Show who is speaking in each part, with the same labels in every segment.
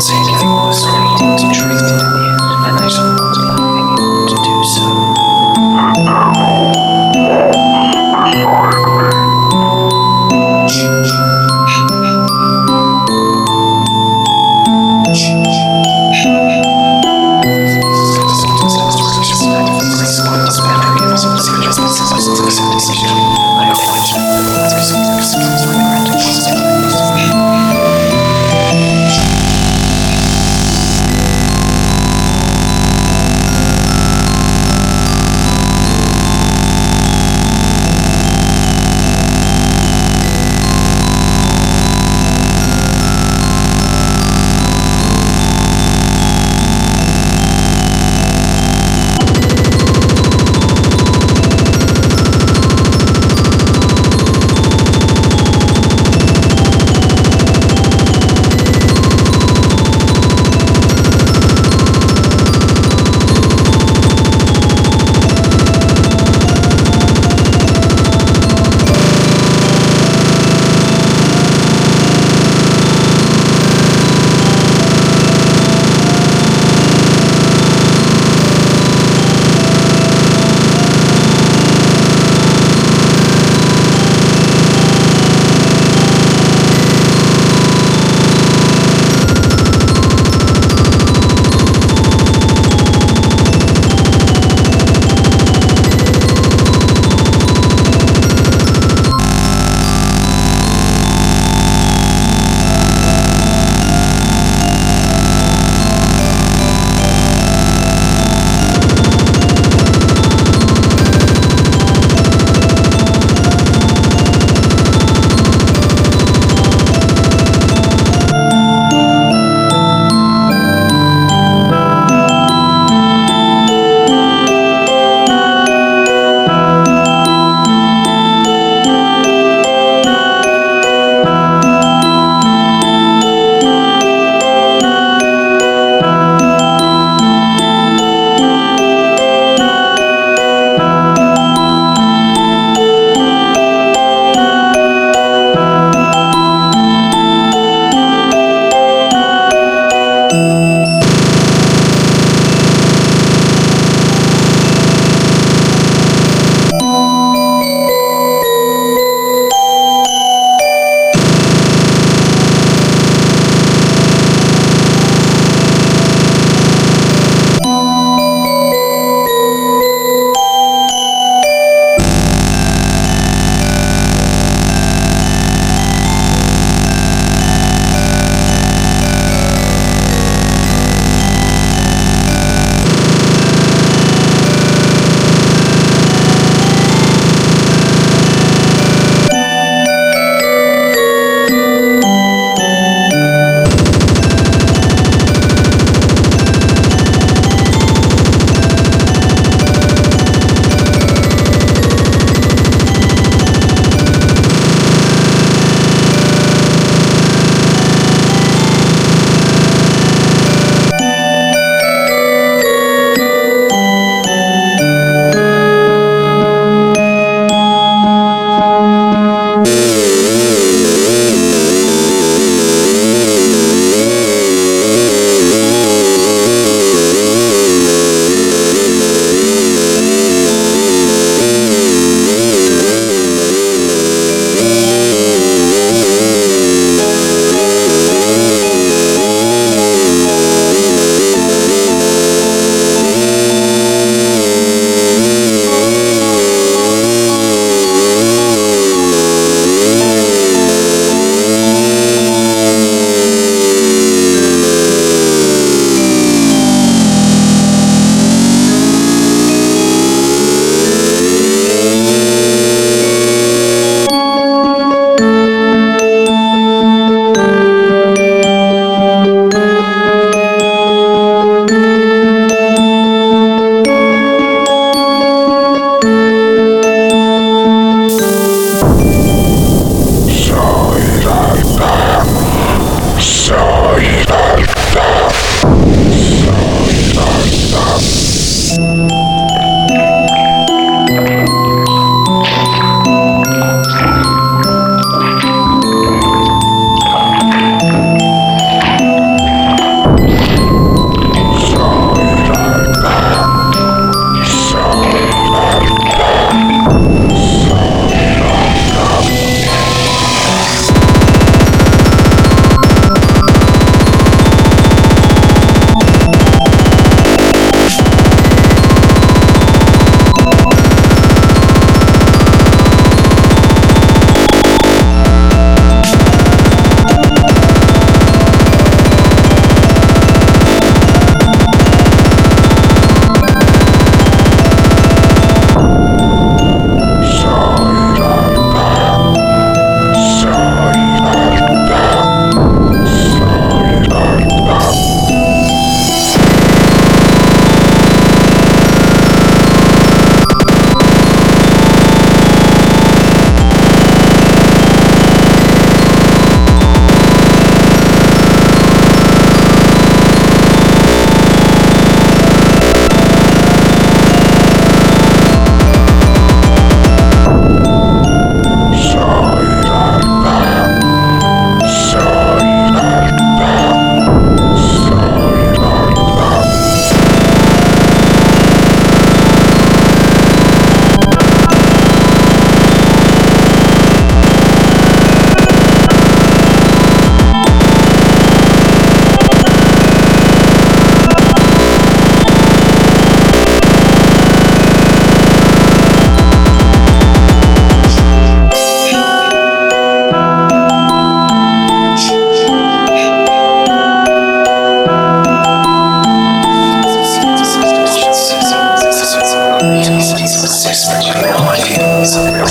Speaker 1: Take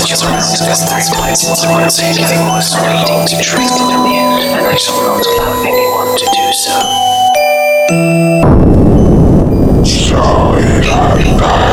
Speaker 1: just runs as three places where taking was leading to treason in the end, and I shall not allow anyone to do so. So it had died.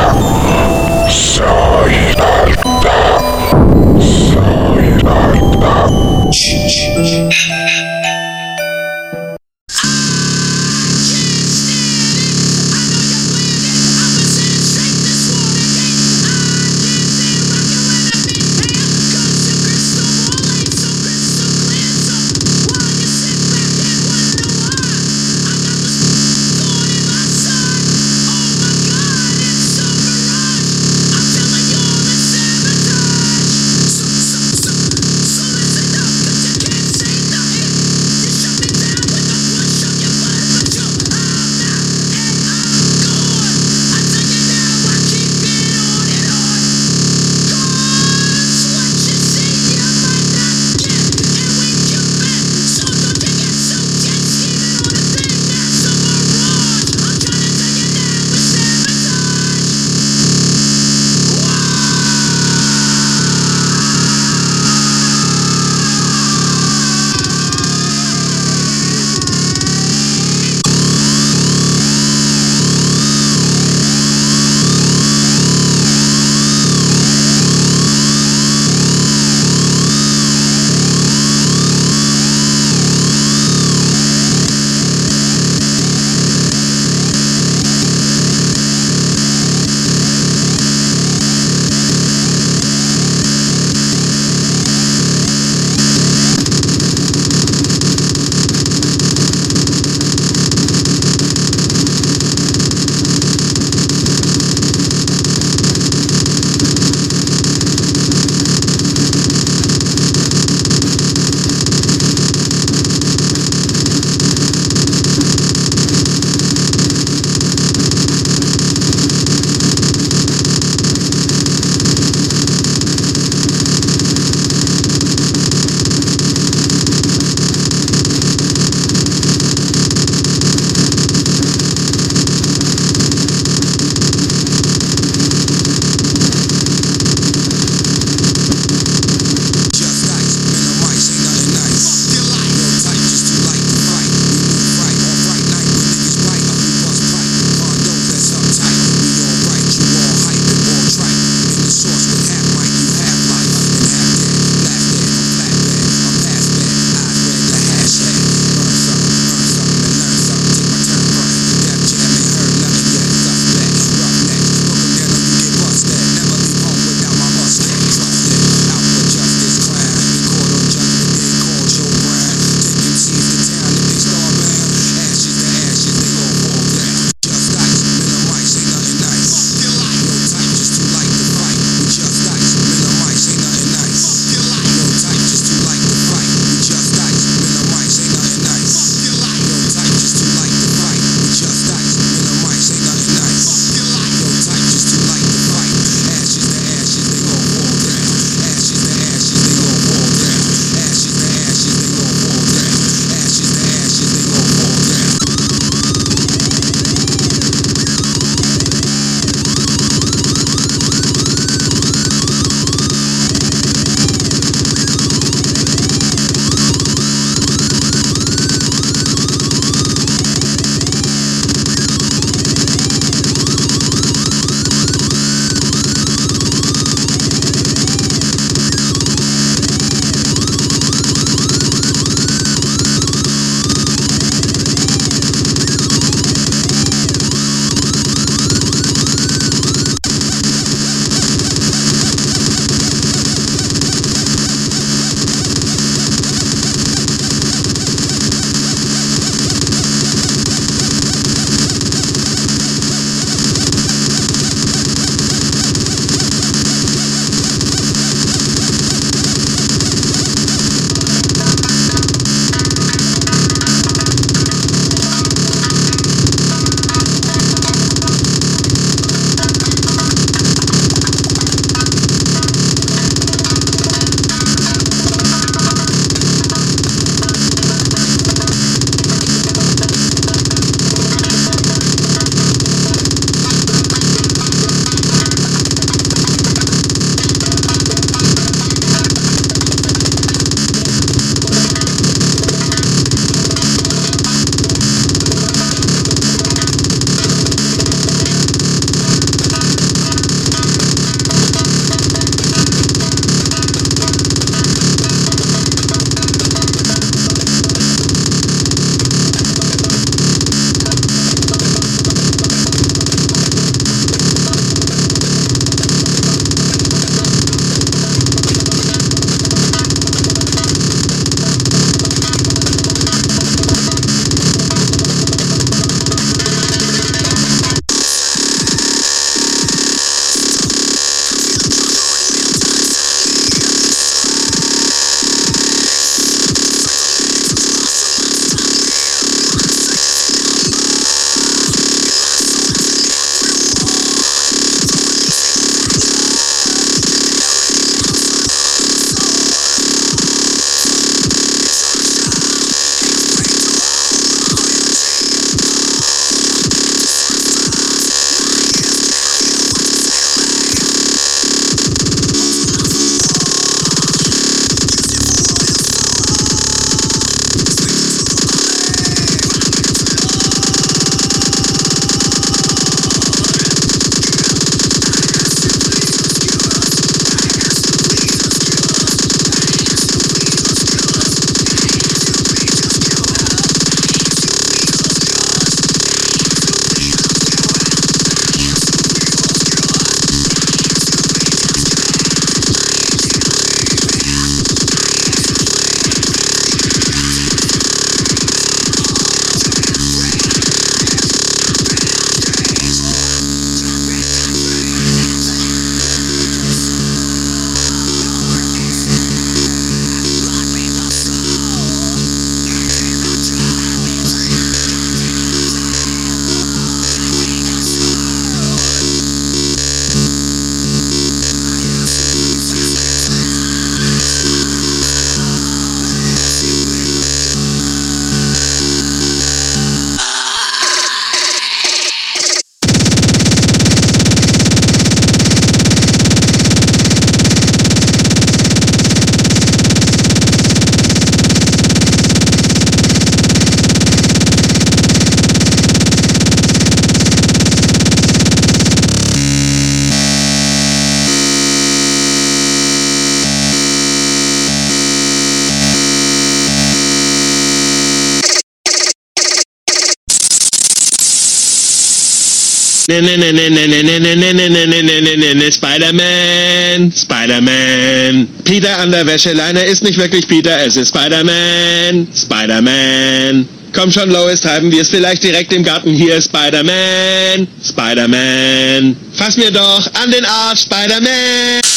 Speaker 2: Ne, ne, ne, ne, ne, ne, ne, ne, ne, ne, ne, ne, ne, ne, ne, ne, Spider-Man, Spider-Man. Peter an der Wäscheleine ist nicht wirklich Peter, es ist Spider-Man, Spider-Man. Komm schon, Lois, treiben wir es vielleicht direkt im Garten hier, Spider-Man, Spider-Man. Fass mir doch an den Arsch, Spider-Man.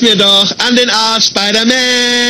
Speaker 2: Mir doch an den Arsch, Spider-Man.